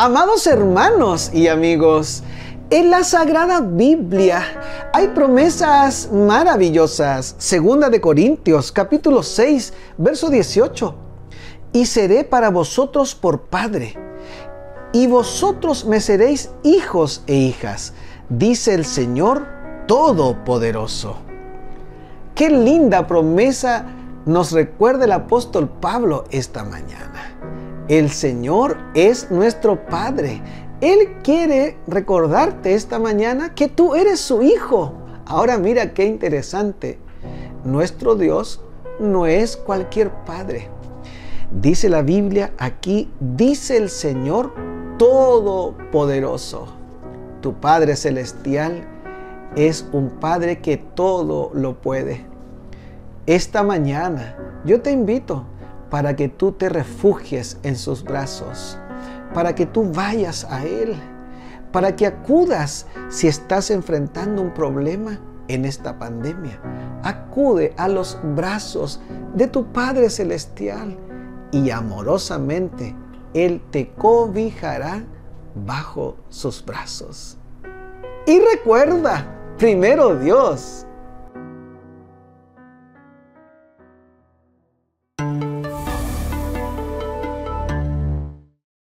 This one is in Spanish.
Amados hermanos y amigos, en la Sagrada Biblia hay promesas maravillosas. Segunda de Corintios, capítulo 6, verso 18. Y seré para vosotros por Padre, y vosotros me seréis hijos e hijas, dice el Señor Todopoderoso. Qué linda promesa nos recuerda el apóstol Pablo esta mañana. El Señor es nuestro Padre. Él quiere recordarte esta mañana que tú eres su hijo. Ahora mira qué interesante. Nuestro Dios no es cualquier Padre. Dice la Biblia aquí, dice el Señor Todopoderoso. Tu Padre Celestial es un Padre que todo lo puede. Esta mañana yo te invito para que tú te refugies en sus brazos, para que tú vayas a Él, para que acudas si estás enfrentando un problema en esta pandemia. Acude a los brazos de tu Padre Celestial y amorosamente Él te cobijará bajo sus brazos. Y recuerda, primero Dios